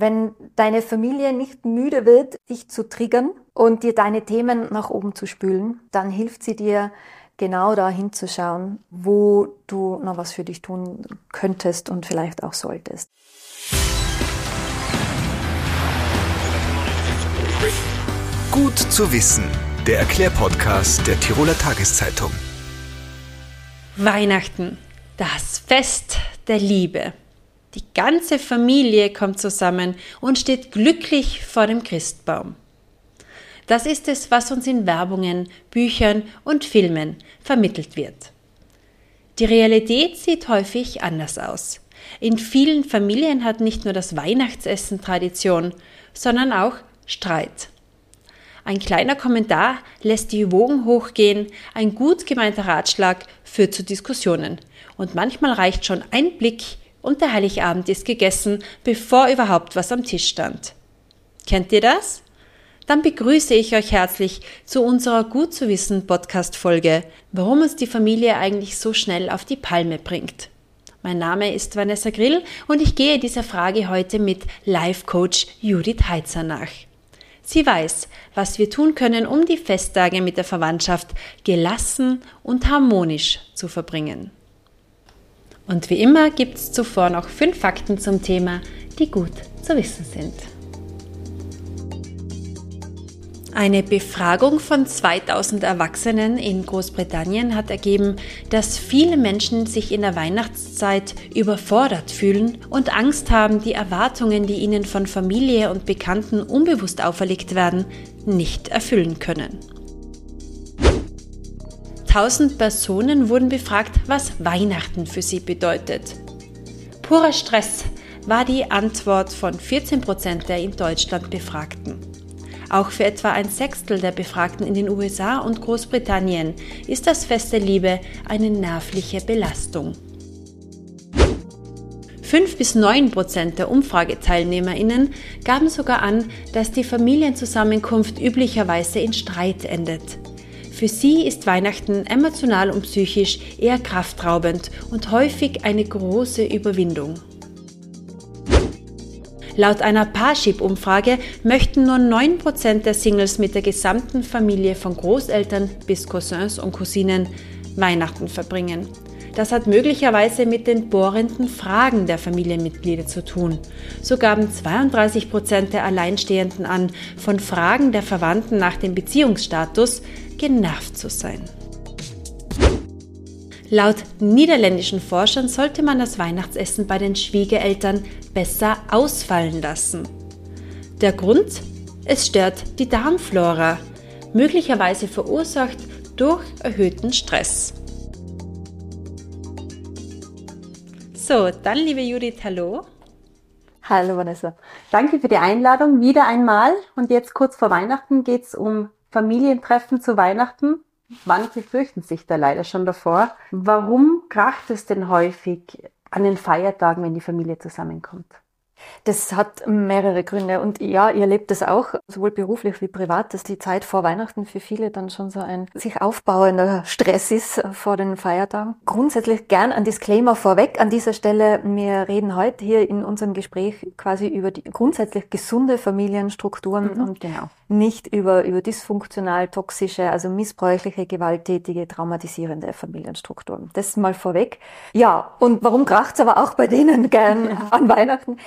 Wenn deine Familie nicht müde wird, dich zu triggern und dir deine Themen nach oben zu spülen, dann hilft sie dir, genau da hinzuschauen, wo du noch was für dich tun könntest und vielleicht auch solltest. Gut zu wissen, der Erklärpodcast der Tiroler Tageszeitung. Weihnachten, das Fest der Liebe. Die ganze Familie kommt zusammen und steht glücklich vor dem Christbaum. Das ist es, was uns in Werbungen, Büchern und Filmen vermittelt wird. Die Realität sieht häufig anders aus. In vielen Familien hat nicht nur das Weihnachtsessen Tradition, sondern auch Streit. Ein kleiner Kommentar lässt die Wogen hochgehen, ein gut gemeinter Ratschlag führt zu Diskussionen. Und manchmal reicht schon ein Blick und der Heiligabend ist gegessen, bevor überhaupt was am Tisch stand. Kennt ihr das? dann begrüße ich euch herzlich zu unserer Gut zu wissen Podcast Folge, warum uns die Familie eigentlich so schnell auf die Palme bringt. Mein Name ist Vanessa Grill und ich gehe dieser Frage heute mit Life Coach Judith Heitzer nach. Sie weiß, was wir tun können, um die Festtage mit der Verwandtschaft gelassen und harmonisch zu verbringen. Und wie immer gibt es zuvor noch fünf Fakten zum Thema, die gut zu wissen sind. Eine Befragung von 2000 Erwachsenen in Großbritannien hat ergeben, dass viele Menschen sich in der Weihnachtszeit überfordert fühlen und Angst haben, die Erwartungen, die ihnen von Familie und Bekannten unbewusst auferlegt werden, nicht erfüllen können. 1000 Personen wurden befragt, was Weihnachten für sie bedeutet. Purer Stress war die Antwort von 14 Prozent der in Deutschland Befragten. Auch für etwa ein Sechstel der Befragten in den USA und Großbritannien ist das Fest der Liebe eine nervliche Belastung. 5 bis 9 Prozent der UmfrageteilnehmerInnen gaben sogar an, dass die Familienzusammenkunft üblicherweise in Streit endet. Für sie ist Weihnachten emotional und psychisch eher kraftraubend und häufig eine große Überwindung. Laut einer Parship-Umfrage möchten nur 9% der Singles mit der gesamten Familie von Großeltern bis Cousins und Cousinen Weihnachten verbringen. Das hat möglicherweise mit den bohrenden Fragen der Familienmitglieder zu tun. So gaben 32% der Alleinstehenden an, von Fragen der Verwandten nach dem Beziehungsstatus genervt zu sein. Laut niederländischen Forschern sollte man das Weihnachtsessen bei den Schwiegereltern besser ausfallen lassen. Der Grund? Es stört die Darmflora, möglicherweise verursacht durch erhöhten Stress. So, dann liebe Judith, hallo. Hallo Vanessa. Danke für die Einladung wieder einmal. Und jetzt kurz vor Weihnachten geht es um Familientreffen zu Weihnachten. Manche fürchten sich da leider schon davor. Warum kracht es denn häufig an den Feiertagen, wenn die Familie zusammenkommt? Das hat mehrere Gründe. Und ja, ihr lebt es auch, sowohl beruflich wie privat, dass die Zeit vor Weihnachten für viele dann schon so ein sich aufbauender Stress ist vor den Feiertagen. Grundsätzlich gern ein Disclaimer vorweg an dieser Stelle. Wir reden heute hier in unserem Gespräch quasi über die grundsätzlich gesunde Familienstrukturen mhm, und genau. Nicht über, über dysfunktional, toxische, also missbräuchliche, gewalttätige, traumatisierende Familienstrukturen. Das mal vorweg. Ja, und warum kracht's aber auch bei denen gern an Weihnachten?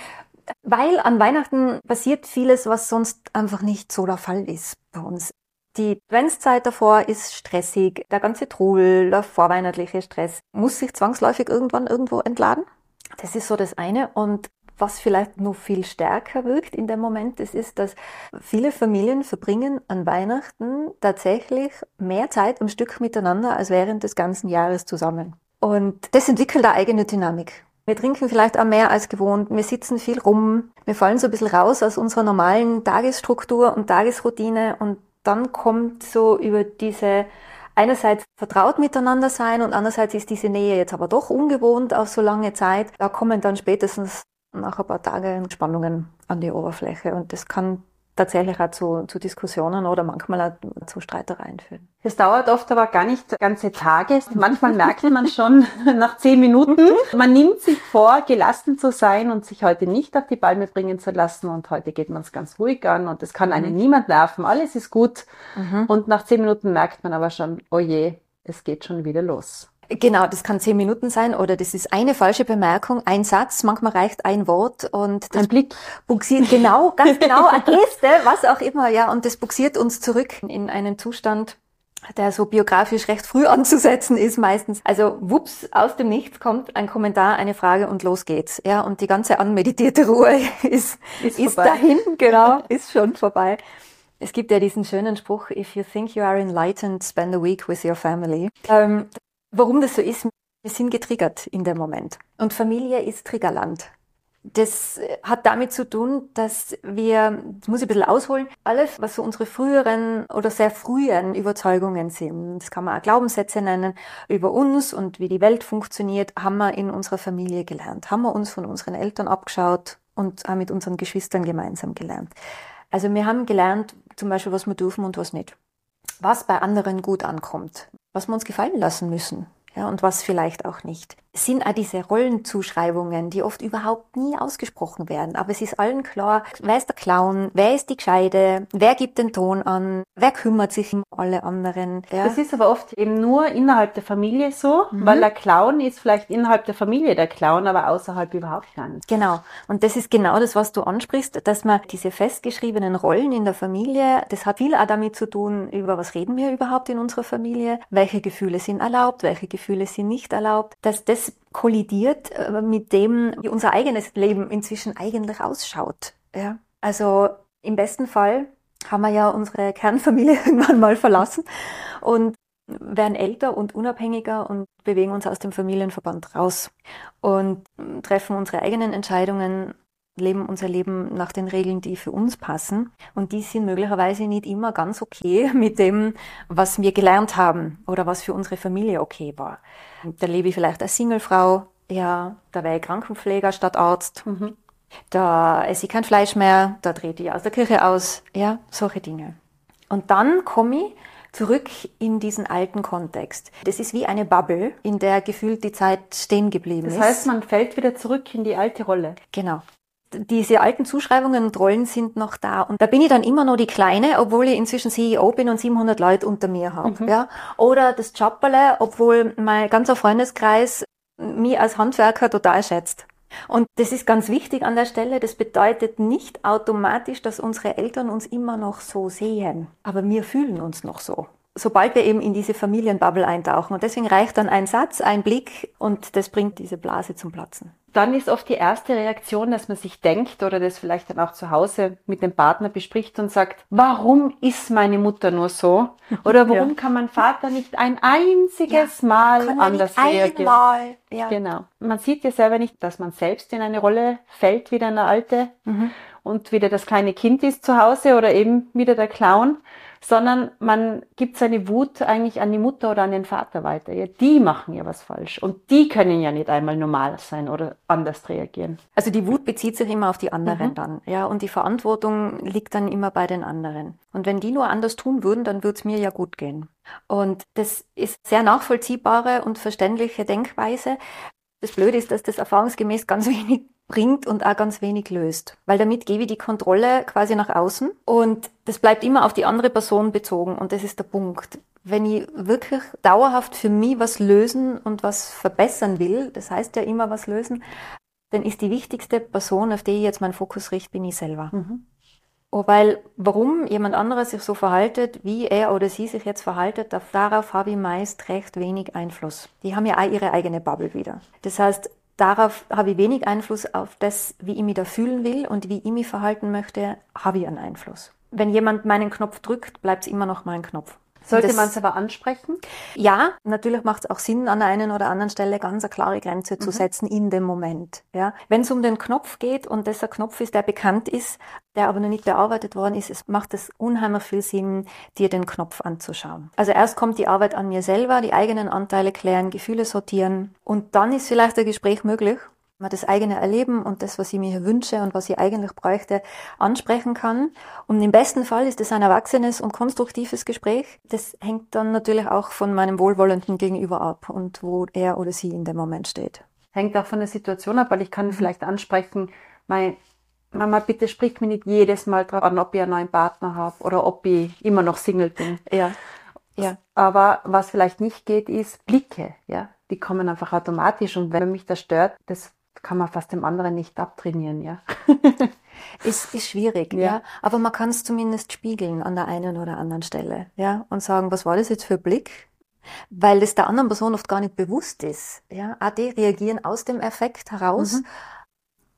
Weil an Weihnachten passiert vieles, was sonst einfach nicht so der Fall ist bei uns. Die Adventszeit davor ist stressig, der ganze Trubel, der vorweihnachtliche Stress muss sich zwangsläufig irgendwann irgendwo entladen. Das ist so das eine. Und was vielleicht noch viel stärker wirkt in dem Moment, das ist, dass viele Familien verbringen an Weihnachten tatsächlich mehr Zeit am Stück miteinander als während des ganzen Jahres zusammen. Und das entwickelt eine eigene Dynamik. Wir trinken vielleicht auch mehr als gewohnt. Wir sitzen viel rum. Wir fallen so ein bisschen raus aus unserer normalen Tagesstruktur und Tagesroutine. Und dann kommt so über diese einerseits vertraut miteinander sein und andererseits ist diese Nähe jetzt aber doch ungewohnt auf so lange Zeit. Da kommen dann spätestens nach ein paar Tagen Spannungen an die Oberfläche. Und das kann tatsächlich auch zu, zu Diskussionen oder manchmal auch zu Streitereien führen. Es dauert oft aber gar nicht ganze Tage. Manchmal merkt man schon nach zehn Minuten, man nimmt sich vor, gelassen zu sein und sich heute nicht auf die Palme bringen zu lassen und heute geht man es ganz ruhig an und es kann einen mhm. niemand nerven, alles ist gut. Mhm. Und nach zehn Minuten merkt man aber schon, oh je, es geht schon wieder los. Genau, das kann zehn Minuten sein oder das ist eine falsche Bemerkung, ein Satz, manchmal reicht ein Wort und das ein Blick buxiert genau, ganz genau, eine Geste, was auch immer, ja, und das buxiert uns zurück in einen Zustand, der so biografisch recht früh anzusetzen ist meistens. Also wups, aus dem Nichts kommt ein Kommentar, eine Frage und los geht's. Ja, und die ganze anmeditierte Ruhe ist, ist, ist dahin, genau, ist schon vorbei. Es gibt ja diesen schönen Spruch, if you think you are enlightened, spend a week with your family. Ähm, Warum das so ist, wir sind getriggert in dem Moment. Und Familie ist Triggerland. Das hat damit zu tun, dass wir, das muss ich ein bisschen ausholen, alles, was so unsere früheren oder sehr frühen Überzeugungen sind, das kann man auch Glaubenssätze nennen, über uns und wie die Welt funktioniert, haben wir in unserer Familie gelernt, haben wir uns von unseren Eltern abgeschaut und haben mit unseren Geschwistern gemeinsam gelernt. Also wir haben gelernt, zum Beispiel, was wir dürfen und was nicht. Was bei anderen gut ankommt was wir uns gefallen lassen müssen. Ja, und was vielleicht auch nicht. Sind auch diese Rollenzuschreibungen, die oft überhaupt nie ausgesprochen werden. Aber es ist allen klar, wer ist der Clown, wer ist die Gescheide, wer gibt den Ton an, wer kümmert sich um alle anderen. Ja. Das ist aber oft eben nur innerhalb der Familie so, mhm. weil der Clown ist vielleicht innerhalb der Familie der Clown, aber außerhalb überhaupt gar nicht. Genau. Und das ist genau das, was du ansprichst, dass man diese festgeschriebenen Rollen in der Familie, das hat viel auch damit zu tun, über was reden wir überhaupt in unserer Familie, welche Gefühle sind erlaubt, welche Gefühle sind nicht erlaubt, dass das kollidiert äh, mit dem, wie unser eigenes Leben inzwischen eigentlich ausschaut. Ja? Also im besten Fall haben wir ja unsere Kernfamilie irgendwann mal verlassen und werden älter und unabhängiger und bewegen uns aus dem Familienverband raus und treffen unsere eigenen Entscheidungen, leben unser Leben nach den Regeln, die für uns passen. Und die sind möglicherweise nicht immer ganz okay mit dem, was wir gelernt haben oder was für unsere Familie okay war. Da lebe ich vielleicht als Singlefrau, ja, da wäre ich Krankenpfleger statt Arzt. Mhm. Da esse ich kein Fleisch mehr, da trete ich aus der Kirche aus, ja, solche Dinge. Und dann komme ich zurück in diesen alten Kontext. Das ist wie eine Bubble, in der gefühlt die Zeit stehen geblieben ist. Das heißt, man fällt wieder zurück in die alte Rolle. Genau diese alten Zuschreibungen und Rollen sind noch da. Und da bin ich dann immer noch die Kleine, obwohl ich inzwischen CEO bin und 700 Leute unter mir habe. Mhm. Ja? Oder das Jobberle, obwohl mein ganzer Freundeskreis mich als Handwerker total schätzt. Und das ist ganz wichtig an der Stelle. Das bedeutet nicht automatisch, dass unsere Eltern uns immer noch so sehen. Aber wir fühlen uns noch so. Sobald wir eben in diese Familienbubble eintauchen. Und deswegen reicht dann ein Satz, ein Blick und das bringt diese Blase zum Platzen dann ist oft die erste Reaktion, dass man sich denkt oder das vielleicht dann auch zu Hause mit dem Partner bespricht und sagt, warum ist meine Mutter nur so? Oder warum ja. kann mein Vater nicht ein einziges ja, Mal anders reagieren? Einmal. Ja. Genau. Man sieht ja selber nicht, dass man selbst in eine Rolle fällt, wieder eine alte mhm. Und wieder das kleine Kind ist zu Hause oder eben wieder der Clown sondern man gibt seine Wut eigentlich an die Mutter oder an den Vater weiter. Ja, die machen ja was falsch und die können ja nicht einmal normal sein oder anders reagieren. Also die Wut bezieht sich immer auf die anderen mhm. dann, ja, und die Verantwortung liegt dann immer bei den anderen. Und wenn die nur anders tun würden, dann würde es mir ja gut gehen. Und das ist sehr nachvollziehbare und verständliche Denkweise. Das Blöde ist, dass das erfahrungsgemäß ganz wenig bringt und auch ganz wenig löst. Weil damit gebe ich die Kontrolle quasi nach außen und das bleibt immer auf die andere Person bezogen und das ist der Punkt. Wenn ich wirklich dauerhaft für mich was lösen und was verbessern will, das heißt ja immer was lösen, dann ist die wichtigste Person, auf die ich jetzt meinen Fokus richte, bin ich selber. Mhm. Oh, weil warum jemand anderes sich so verhaltet, wie er oder sie sich jetzt verhaltet, darauf habe ich meist recht wenig Einfluss. Die haben ja auch ihre eigene Bubble wieder. Das heißt, darauf habe ich wenig Einfluss auf das, wie ich mich da fühlen will und wie ich mich verhalten möchte, habe ich einen Einfluss. Wenn jemand meinen Knopf drückt, bleibt es immer noch mein Knopf. Sollte man es aber ansprechen? Ja, natürlich macht es auch Sinn, an der einen oder anderen Stelle ganz eine klare Grenze zu mhm. setzen in dem Moment. Ja, wenn es um den Knopf geht und das ein Knopf ist, der bekannt ist, der aber noch nicht bearbeitet worden ist, es macht es unheimlich viel Sinn, dir den Knopf anzuschauen. Also erst kommt die Arbeit an mir selber, die eigenen Anteile klären, Gefühle sortieren und dann ist vielleicht ein Gespräch möglich man das eigene Erleben und das, was ich mir wünsche und was ich eigentlich bräuchte, ansprechen kann. Und im besten Fall ist es ein erwachsenes und konstruktives Gespräch. Das hängt dann natürlich auch von meinem wohlwollenden Gegenüber ab und wo er oder sie in dem Moment steht. Hängt auch von der Situation ab, weil ich kann vielleicht ansprechen, mein Mama, bitte sprich mir nicht jedes Mal drauf an, ob ich einen neuen Partner habe oder ob ich immer noch Single bin. Ja. Ja. Aber was vielleicht nicht geht, ist Blicke, ja. Die kommen einfach automatisch und wenn mich das stört, das kann man fast dem anderen nicht abtrainieren, ja. ist, ist schwierig, ja. ja. Aber man kann es zumindest spiegeln an der einen oder anderen Stelle, ja. Und sagen, was war das jetzt für Blick? Weil es der anderen Person oft gar nicht bewusst ist, ja. Die reagieren aus dem Effekt heraus. Mhm.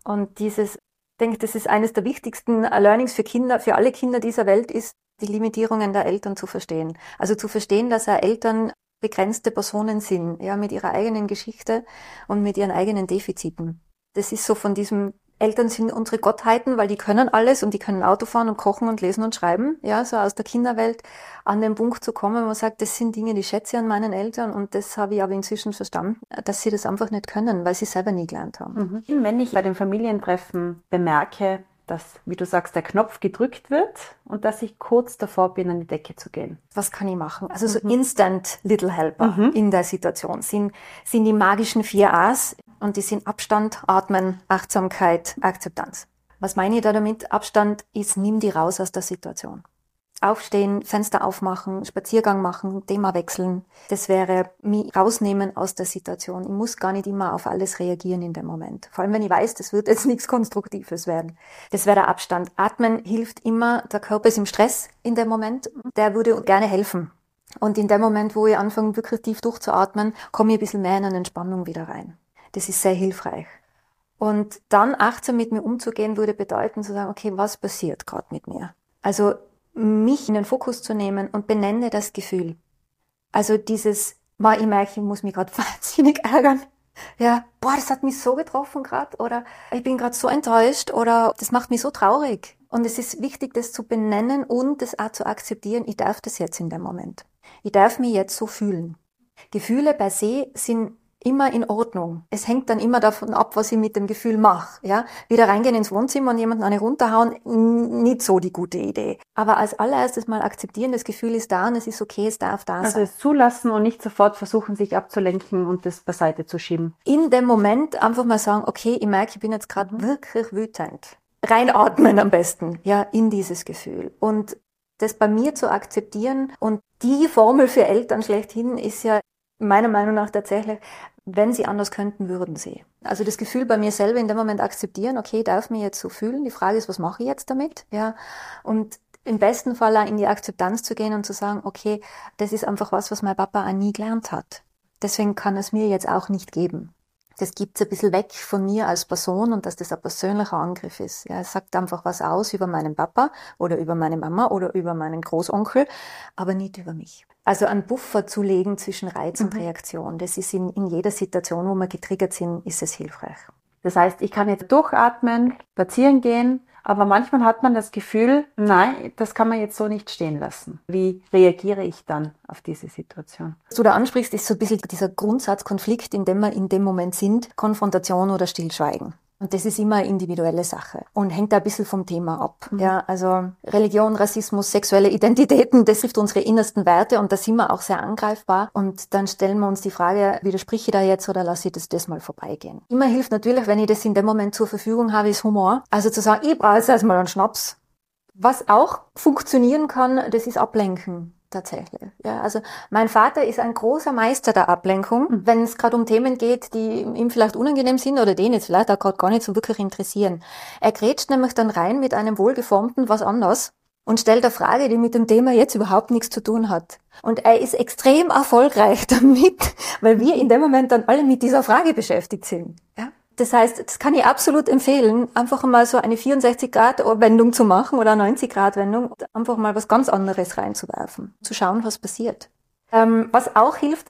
Und dieses, ich denke, das ist eines der wichtigsten Learnings für Kinder, für alle Kinder dieser Welt ist, die Limitierungen der Eltern zu verstehen. Also zu verstehen, dass er Eltern begrenzte Personen sind, ja, mit ihrer eigenen Geschichte und mit ihren eigenen Defiziten. Das ist so von diesem Eltern sind unsere Gottheiten, weil die können alles und die können Auto fahren und kochen und lesen und schreiben, ja, so aus der Kinderwelt an den Punkt zu kommen, wo man sagt, das sind Dinge, die schätze ich an meinen Eltern und das habe ich aber inzwischen verstanden, dass sie das einfach nicht können, weil sie selber nie gelernt haben. Mhm. Wenn ich bei den Familientreffen bemerke, dass, wie du sagst, der Knopf gedrückt wird und dass ich kurz davor bin, an die Decke zu gehen. Was kann ich machen? Also so mhm. Instant Little Helper mhm. in der Situation sind, sind die magischen vier A's und die sind Abstand, Atmen, Achtsamkeit, Akzeptanz. Was meine ich da damit? Abstand ist, nimm die raus aus der Situation. Aufstehen, Fenster aufmachen, Spaziergang machen, Thema wechseln. Das wäre mich rausnehmen aus der Situation. Ich muss gar nicht immer auf alles reagieren in dem Moment. Vor allem, wenn ich weiß, das wird jetzt nichts Konstruktives werden. Das wäre der Abstand. Atmen hilft immer. Der Körper ist im Stress in dem Moment. Der würde gerne helfen. Und in dem Moment, wo ich anfange, wirklich tief durchzuatmen, komme ich ein bisschen mehr in eine Entspannung wieder rein. Das ist sehr hilfreich. Und dann achtsam mit mir umzugehen, würde bedeuten zu sagen, okay, was passiert gerade mit mir? Also mich in den Fokus zu nehmen und benenne das Gefühl. Also dieses, ma, ich merke, ich muss mich gerade wahnsinnig ärgern. Ja, boah, das hat mich so getroffen gerade oder ich bin gerade so enttäuscht oder das macht mich so traurig. Und es ist wichtig, das zu benennen und das auch zu akzeptieren. Ich darf das jetzt in dem Moment. Ich darf mich jetzt so fühlen. Gefühle per se sind immer in Ordnung. Es hängt dann immer davon ab, was ich mit dem Gefühl mache. Ja? Wieder reingehen ins Wohnzimmer und jemanden eine runterhauen, nicht so die gute Idee. Aber als allererstes mal akzeptieren, das Gefühl ist da und es ist okay, es darf da also sein. Also es zulassen und nicht sofort versuchen, sich abzulenken und das beiseite zu schieben. In dem Moment einfach mal sagen, okay, ich merke, ich bin jetzt gerade mhm. wirklich wütend. Reinatmen am besten, ja, in dieses Gefühl. Und das bei mir zu akzeptieren und die Formel für Eltern schlechthin ist ja meiner Meinung nach tatsächlich, wenn sie anders könnten, würden sie. Also das Gefühl bei mir selber in dem Moment akzeptieren, okay, darf mich jetzt so fühlen. Die Frage ist, was mache ich jetzt damit? Ja. Und im besten Fall in die Akzeptanz zu gehen und zu sagen, okay, das ist einfach was, was mein Papa auch nie gelernt hat. Deswegen kann es mir jetzt auch nicht geben das gibt's ein bisschen weg von mir als Person und dass das ein persönlicher Angriff ist. Ja, es sagt einfach was aus über meinen Papa oder über meine Mama oder über meinen Großonkel, aber nicht über mich. Also einen Buffer zu legen zwischen Reiz mhm. und Reaktion, das ist in, in jeder Situation, wo wir getriggert sind, ist es hilfreich. Das heißt, ich kann jetzt durchatmen, spazieren gehen, aber manchmal hat man das Gefühl, nein, das kann man jetzt so nicht stehen lassen. Wie reagiere ich dann auf diese Situation? Was du da ansprichst, ist so ein bisschen dieser Grundsatzkonflikt, in dem wir in dem Moment sind, Konfrontation oder Stillschweigen. Und das ist immer eine individuelle Sache und hängt da ein bisschen vom Thema ab. Mhm. Ja, also Religion, Rassismus, sexuelle Identitäten, das trifft unsere innersten Werte und da sind wir auch sehr angreifbar. Und dann stellen wir uns die Frage, widerspreche ich da jetzt oder lasse ich das, das mal vorbeigehen? Immer hilft natürlich, wenn ich das in dem Moment zur Verfügung habe, ist Humor. Also zu sagen, ich brauche jetzt erstmal einen Schnaps. Was auch funktionieren kann, das ist Ablenken tatsächlich. Ja, also mein Vater ist ein großer Meister der Ablenkung, mhm. wenn es gerade um Themen geht, die ihm vielleicht unangenehm sind oder den jetzt vielleicht auch gerade gar nicht so wirklich interessieren. Er grätscht nämlich dann rein mit einem wohlgeformten was anders und stellt eine Frage, die mit dem Thema jetzt überhaupt nichts zu tun hat. Und er ist extrem erfolgreich damit, weil wir in dem Moment dann alle mit dieser Frage beschäftigt sind. Ja? Das heißt, das kann ich absolut empfehlen, einfach mal so eine 64-Grad-Wendung zu machen oder eine 90-Grad-Wendung, einfach mal was ganz anderes reinzuwerfen, zu schauen, was passiert. Ähm, was auch hilft,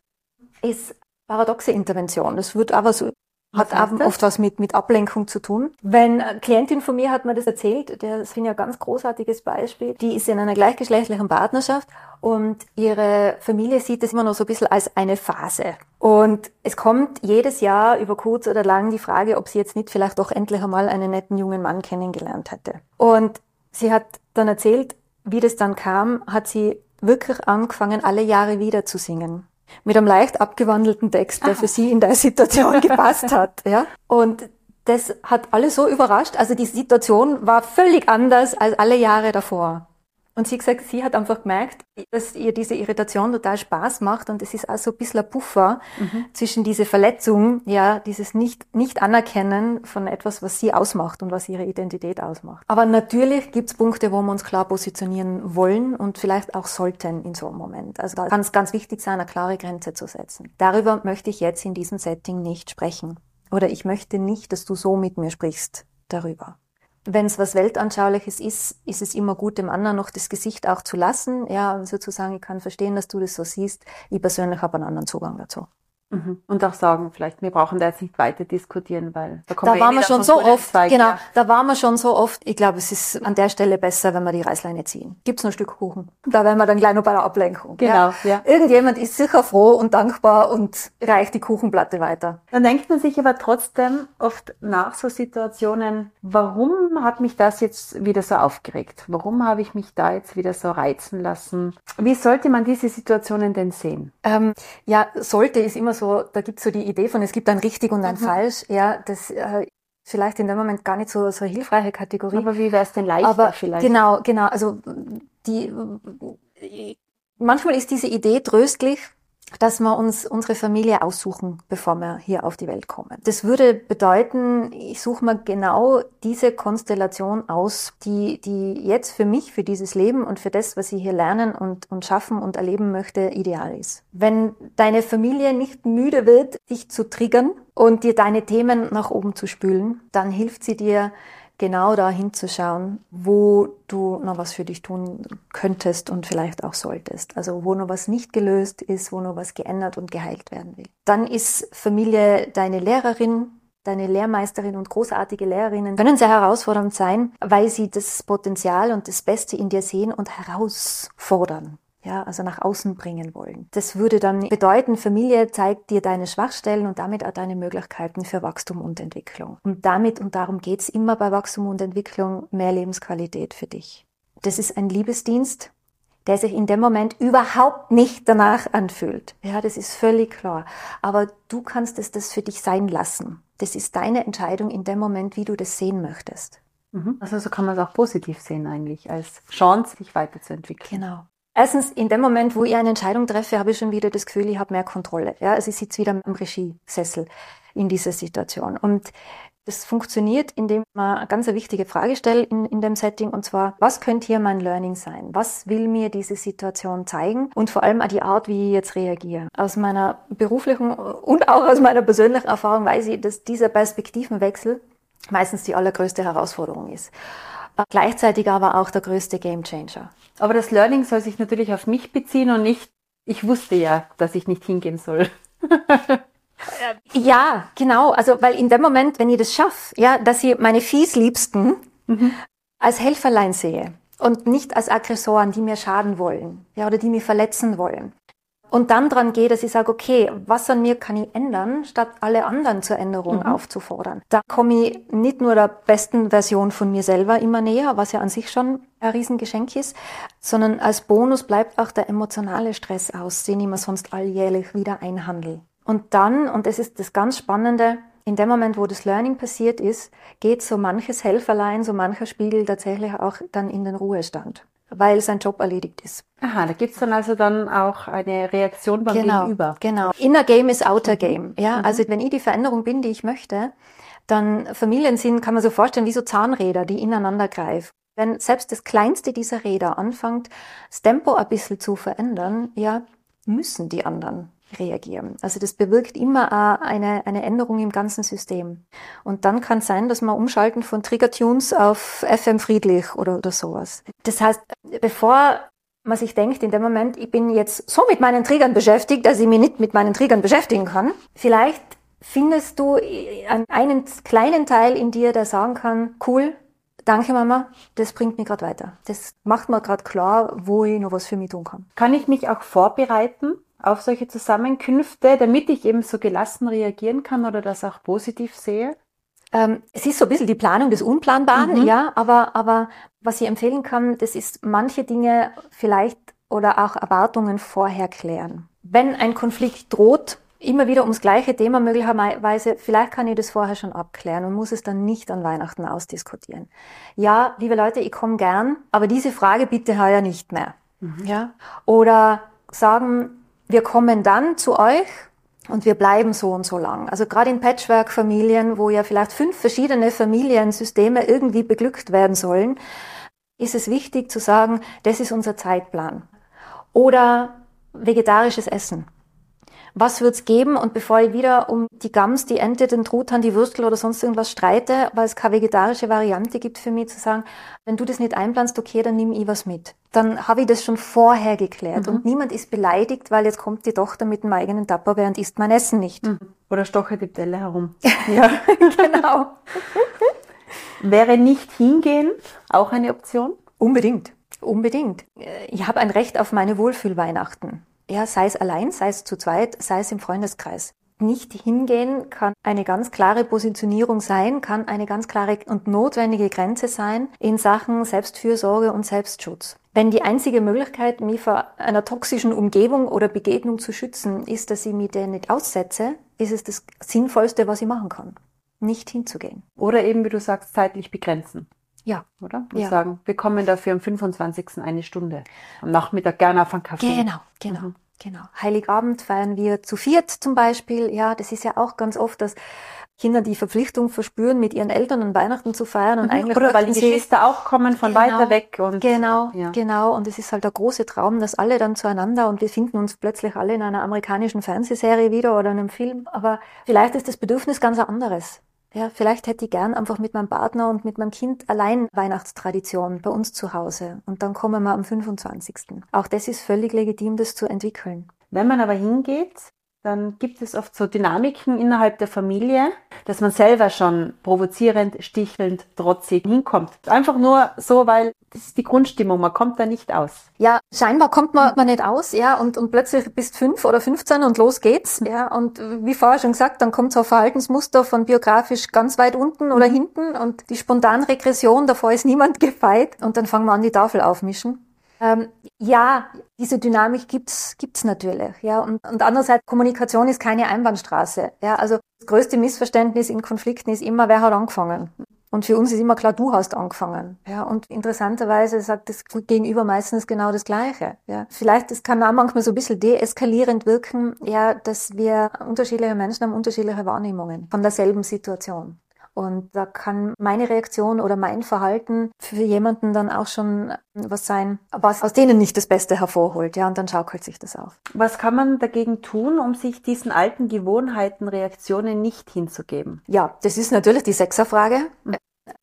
ist paradoxe Intervention. Das wird aber so hat oft was mit, mit Ablenkung zu tun. Wenn eine Klientin von mir hat mir das erzählt, das finde ich ein ganz großartiges Beispiel, die ist in einer gleichgeschlechtlichen Partnerschaft und ihre Familie sieht das immer noch so ein bisschen als eine Phase. Und es kommt jedes Jahr über kurz oder lang die Frage, ob sie jetzt nicht vielleicht doch endlich einmal einen netten jungen Mann kennengelernt hätte. Und sie hat dann erzählt, wie das dann kam, hat sie wirklich angefangen, alle Jahre wieder zu singen mit einem leicht abgewandelten Text, der Aha. für sie in der Situation gepasst hat. Ja? Und das hat alle so überrascht. Also die Situation war völlig anders als alle Jahre davor. Und sie gesagt, sie hat einfach gemerkt, dass ihr diese Irritation total Spaß macht und es ist auch so ein bisschen ein Puffer mhm. zwischen diese Verletzung, ja, dieses nicht, nicht anerkennen von etwas, was sie ausmacht und was ihre Identität ausmacht. Aber natürlich gibt's Punkte, wo wir uns klar positionieren wollen und vielleicht auch sollten in so einem Moment. Also da kann es ganz wichtig sein, eine klare Grenze zu setzen. Darüber möchte ich jetzt in diesem Setting nicht sprechen. Oder ich möchte nicht, dass du so mit mir sprichst darüber wenn es was Weltanschauliches ist, ist es immer gut, dem anderen noch das Gesicht auch zu lassen. Ja, sozusagen, ich kann verstehen, dass du das so siehst. Ich persönlich habe einen anderen Zugang dazu. Mhm. Und auch sagen, vielleicht, wir brauchen da jetzt nicht weiter diskutieren, weil da, da waren wir schon so oft, Zweig, genau, ja. da waren wir schon so oft. Ich glaube, es ist an der Stelle besser, wenn wir die Reißleine ziehen. Gibt's noch ein Stück Kuchen? Da wären wir dann gleich noch bei der Ablenkung. Genau, ja. ja. Irgendjemand ist sicher froh und dankbar und reicht die Kuchenplatte weiter. Dann denkt man sich aber trotzdem oft nach so Situationen, warum hat mich das jetzt wieder so aufgeregt? Warum habe ich mich da jetzt wieder so reizen lassen? Wie sollte man diese Situationen denn sehen? Ähm, ja, sollte ist immer so, da gibt's so die Idee von, es gibt ein richtig und ein mhm. falsch. Ja, das äh, vielleicht in dem Moment gar nicht so so eine hilfreiche Kategorie. Aber wie wäre es denn leichter Aber vielleicht? Genau, genau. Also die manchmal ist diese Idee tröstlich, dass wir uns unsere Familie aussuchen, bevor wir hier auf die Welt kommen. Das würde bedeuten, ich suche mir genau diese Konstellation aus, die, die jetzt für mich, für dieses Leben und für das, was ich hier lernen und, und schaffen und erleben möchte, ideal ist. Wenn deine Familie nicht müde wird, dich zu triggern und dir deine Themen nach oben zu spülen, dann hilft sie dir, genau da hinzuschauen, wo du noch was für dich tun könntest und vielleicht auch solltest. Also wo noch was nicht gelöst ist, wo noch was geändert und geheilt werden will. Dann ist Familie deine Lehrerin, deine Lehrmeisterin und großartige Lehrerinnen können sehr herausfordernd sein, weil sie das Potenzial und das Beste in dir sehen und herausfordern ja, also nach außen bringen wollen. Das würde dann bedeuten, Familie zeigt dir deine Schwachstellen und damit auch deine Möglichkeiten für Wachstum und Entwicklung. Und damit, und darum geht's immer bei Wachstum und Entwicklung, mehr Lebensqualität für dich. Das ist ein Liebesdienst, der sich in dem Moment überhaupt nicht danach anfühlt. Ja, das ist völlig klar. Aber du kannst es das für dich sein lassen. Das ist deine Entscheidung in dem Moment, wie du das sehen möchtest. Mhm. Also so kann man es auch positiv sehen eigentlich, als Chance, sich weiterzuentwickeln. Genau. Erstens, in dem Moment, wo ich eine Entscheidung treffe, habe ich schon wieder das Gefühl, ich habe mehr Kontrolle. Ja, also ich sitze wieder im Regiesessel in dieser Situation. Und das funktioniert, indem man eine ganz wichtige Frage stellt in, in dem Setting, und zwar, was könnte hier mein Learning sein? Was will mir diese Situation zeigen? Und vor allem auch die Art, wie ich jetzt reagiere. Aus meiner beruflichen und auch aus meiner persönlichen Erfahrung weiß ich, dass dieser Perspektivenwechsel meistens die allergrößte Herausforderung ist gleichzeitig aber auch der größte Gamechanger. Aber das Learning soll sich natürlich auf mich beziehen und nicht, ich wusste ja, dass ich nicht hingehen soll. ja, genau. Also, weil in dem Moment, wenn ich das schaffe, ja, dass ich meine Fiesliebsten mhm. als Helferlein sehe und nicht als Aggressoren, die mir schaden wollen, ja, oder die mich verletzen wollen, und dann dran gehe, dass ich sage, okay, was an mir kann ich ändern, statt alle anderen zur Änderung mhm. aufzufordern. Da komme ich nicht nur der besten Version von mir selber immer näher, was ja an sich schon ein Riesengeschenk ist, sondern als Bonus bleibt auch der emotionale Stress aus, den ich mir sonst alljährlich wieder einhandel. Und dann, und das ist das ganz Spannende, in dem Moment, wo das Learning passiert ist, geht so manches Helferlein, so mancher Spiegel tatsächlich auch dann in den Ruhestand weil sein Job erledigt ist. Aha, da gibt's dann also dann auch eine Reaktion beim genau, Gegenüber. Genau. Inner Game ist Outer mhm. Game. Ja, mhm. also wenn ich die Veränderung bin, die ich möchte, dann Familien sind, kann man so vorstellen, wie so Zahnräder, die ineinander greifen. Wenn selbst das kleinste dieser Räder anfängt, das Tempo ein bisschen zu verändern, ja, müssen die anderen reagieren. Also das bewirkt immer eine, eine Änderung im ganzen System. Und dann kann es sein, dass man umschalten von Trigger-Tunes auf FM friedlich oder, oder sowas. Das heißt, bevor man sich denkt, in dem Moment, ich bin jetzt so mit meinen Triggern beschäftigt, dass ich mich nicht mit meinen Triggern beschäftigen kann, vielleicht Findest du einen kleinen Teil in dir, der sagen kann, cool, danke Mama, das bringt mich gerade weiter. Das macht mir gerade klar, wo ich noch was für mich tun kann. Kann ich mich auch vorbereiten auf solche Zusammenkünfte, damit ich eben so gelassen reagieren kann oder das auch positiv sehe? Ähm, es ist so ein bisschen die Planung des Unplanbaren, mhm. ja, aber, aber was ich empfehlen kann, das ist manche Dinge vielleicht oder auch Erwartungen vorher klären. Wenn ein Konflikt droht, immer wieder ums gleiche Thema möglicherweise, vielleicht kann ich das vorher schon abklären und muss es dann nicht an Weihnachten ausdiskutieren. Ja, liebe Leute, ich komme gern, aber diese Frage bitte heuer nicht mehr. Mhm. Ja? Oder sagen, wir kommen dann zu euch und wir bleiben so und so lang. Also gerade in Patchwork-Familien, wo ja vielleicht fünf verschiedene Familiensysteme irgendwie beglückt werden sollen, ist es wichtig zu sagen, das ist unser Zeitplan. Oder vegetarisches Essen was wird's geben? Und bevor ich wieder um die Gams, die Ente, den Truthahn, die Würstel oder sonst irgendwas streite, weil es keine vegetarische Variante gibt für mich, zu sagen, wenn du das nicht einplanst, okay, dann nimm ich was mit. Dann habe ich das schon vorher geklärt. Mhm. Und niemand ist beleidigt, weil jetzt kommt die Tochter mit dem eigenen Tupperware und isst mein Essen nicht. Mhm. Oder stoche die Bälle herum. ja, genau. Wäre nicht hingehen auch eine Option? Unbedingt. Unbedingt. Ich habe ein Recht auf meine Wohlfühlweihnachten. Ja, sei es allein, sei es zu zweit, sei es im Freundeskreis. Nicht hingehen kann eine ganz klare Positionierung sein, kann eine ganz klare und notwendige Grenze sein in Sachen Selbstfürsorge und Selbstschutz. Wenn die einzige Möglichkeit, mich vor einer toxischen Umgebung oder Begegnung zu schützen, ist, dass ich mich der nicht aussetze, ist es das Sinnvollste, was ich machen kann. Nicht hinzugehen. Oder eben, wie du sagst, zeitlich begrenzen. Ja. Oder? Und ja. sagen, wir kommen dafür am 25. eine Stunde. Am Nachmittag gerne auf einen Kaffee. Genau, genau. Mhm. Genau. Heiligabend feiern wir zu viert zum Beispiel. Ja, das ist ja auch ganz oft, dass Kinder die Verpflichtung verspüren, mit ihren Eltern an Weihnachten zu feiern und mhm. eigentlich oder weil die Geschwister auch kommen von genau, weiter weg und genau, ja. genau und es ist halt der große Traum, dass alle dann zueinander und wir finden uns plötzlich alle in einer amerikanischen Fernsehserie wieder oder einem Film, aber vielleicht ist das Bedürfnis ganz anderes. Ja, vielleicht hätte ich gern einfach mit meinem Partner und mit meinem Kind allein Weihnachtstradition bei uns zu Hause. Und dann kommen wir am 25. Auch das ist völlig legitim, das zu entwickeln. Wenn man aber hingeht, dann gibt es oft so Dynamiken innerhalb der Familie, dass man selber schon provozierend, stichelnd, trotzig hinkommt. Einfach nur so, weil das ist die Grundstimmung, man kommt da nicht aus. Ja, scheinbar kommt man, man nicht aus, ja, und, und plötzlich bist fünf oder 15 und los geht's, ja, und wie vorher schon gesagt, dann kommt so ein Verhaltensmuster von biografisch ganz weit unten oder mhm. hinten und die Spontanregression, davor ist niemand gefeit und dann fangen wir an, die Tafel aufmischen. Ähm, ja, diese Dynamik gibt's gibt's natürlich. Ja, und, und andererseits Kommunikation ist keine Einbahnstraße. Ja, also das größte Missverständnis in Konflikten ist immer, wer hat angefangen. Und für uns ist immer klar, du hast angefangen. Ja, und interessanterweise sagt das Gegenüber meistens genau das Gleiche. Ja, vielleicht, es kann auch manchmal so ein bisschen deeskalierend wirken, ja, dass wir unterschiedliche Menschen haben unterschiedliche Wahrnehmungen von derselben Situation. Und da kann meine Reaktion oder mein Verhalten für jemanden dann auch schon was sein, was aus denen nicht das Beste hervorholt. Ja, und dann schaukelt sich das auf. Was kann man dagegen tun, um sich diesen alten Gewohnheiten, Reaktionen nicht hinzugeben? Ja, das ist natürlich die Sechserfrage.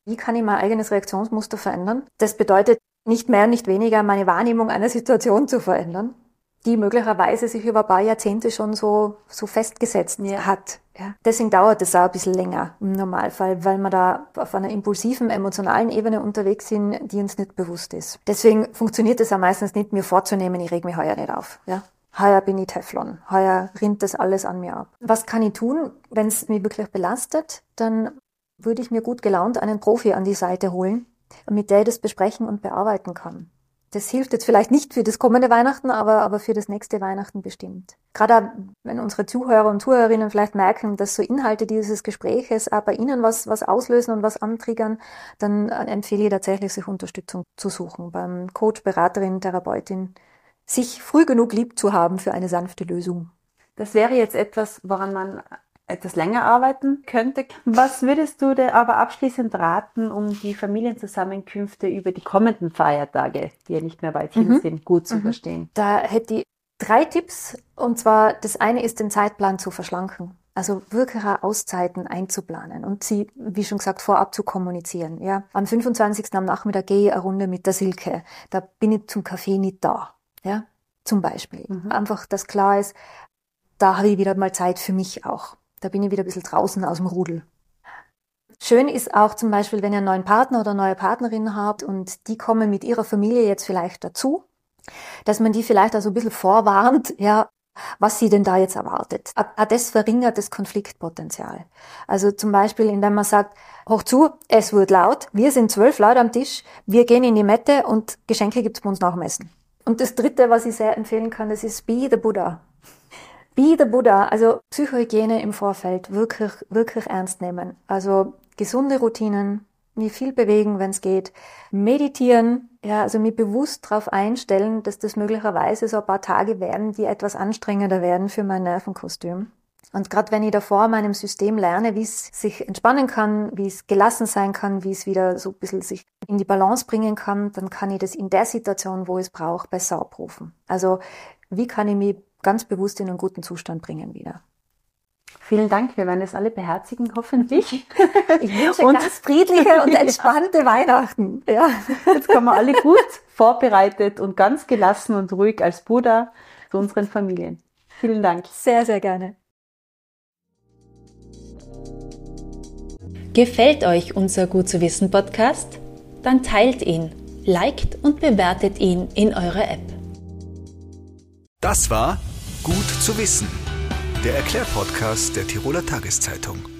Wie kann ich mein eigenes Reaktionsmuster verändern? Das bedeutet nicht mehr, nicht weniger, meine Wahrnehmung einer Situation zu verändern die möglicherweise sich über ein paar Jahrzehnte schon so, so festgesetzt ja. hat. Ja. Deswegen dauert es auch ein bisschen länger im Normalfall, weil wir da auf einer impulsiven, emotionalen Ebene unterwegs sind, die uns nicht bewusst ist. Deswegen funktioniert es auch meistens nicht, mir vorzunehmen, ich reg mich heuer nicht auf. Ja. Heuer bin ich Teflon. Heuer rinnt das alles an mir ab. Was kann ich tun, wenn es mich wirklich belastet? Dann würde ich mir gut gelaunt einen Profi an die Seite holen, mit der ich das besprechen und bearbeiten kann das hilft jetzt vielleicht nicht für das kommende Weihnachten, aber, aber für das nächste Weihnachten bestimmt. Gerade wenn unsere Zuhörer und Zuhörerinnen vielleicht merken, dass so Inhalte dieses Gespräches auch bei Ihnen was, was auslösen und was antriggern, dann empfehle ich tatsächlich, sich Unterstützung zu suchen beim Coach, Beraterin, Therapeutin, sich früh genug lieb zu haben für eine sanfte Lösung. Das wäre jetzt etwas, woran man etwas länger arbeiten könnte. Was würdest du dir aber abschließend raten, um die Familienzusammenkünfte über die kommenden Feiertage, die ja nicht mehr weit hin mhm. sind, gut zu mhm. verstehen? Da hätte ich drei Tipps. Und zwar, das eine ist, den Zeitplan zu verschlanken. Also wirklich Auszeiten einzuplanen und sie, wie schon gesagt, vorab zu kommunizieren. Ja, am 25. am Nachmittag gehe ich eine Runde mit der Silke. Da bin ich zum Kaffee nicht da. Ja, zum Beispiel. Mhm. Einfach, dass klar ist, da habe ich wieder mal Zeit für mich auch Da bin ich wieder ein bisschen draußen aus dem Rudel. Schön ist auch zum Beispiel, wenn ihr einen neuen Partner oder neue Partnerin habt und die kommen mit ihrer Familie jetzt vielleicht dazu, dass man die vielleicht also ein bisschen vorwarnt, ja, was sie denn da jetzt erwartet. Auch das verringert das Konfliktpotenzial. Also zum Beispiel, indem man sagt, hoch zu, es wird laut, wir sind zwölf Leute am Tisch, wir gehen in die Mette und Geschenke gibt's bei uns nach dem Essen. Und das dritte, was ich sehr empfehlen kann, das ist Be the Buddha. Be the Buddha, also Psychohygiene im Vorfeld wirklich, wirklich ernst nehmen. Also gesunde Routinen, mich viel bewegen, wenn es geht, meditieren, ja, also mich bewusst darauf einstellen, dass das möglicherweise so ein paar Tage werden, die etwas anstrengender werden für mein Nervenkostüm. Und gerade wenn ich davor meinem System lerne, wie es sich entspannen kann, wie es gelassen sein kann, wie es wieder so ein bisschen sich in die Balance bringen kann, dann kann ich das in der Situation, wo ich es brauche, besser abrufen. Also wie kann ich mich ganz bewusst in einen guten Zustand bringen wieder. Vielen Dank, wir werden es alle beherzigen, hoffentlich. Ich wünsche und, ganz friedliche und entspannte ja. Weihnachten. Ja. Jetzt kommen wir alle gut vorbereitet und ganz gelassen und ruhig als Buddha zu unseren Familien. Vielen Dank. Sehr, sehr gerne. Gefällt euch unser Gut zu wissen Podcast? Dann teilt ihn, liked und bewertet ihn in eurer App. Das war Gut zu wissen, der Erklärpodcast der Tiroler Tageszeitung.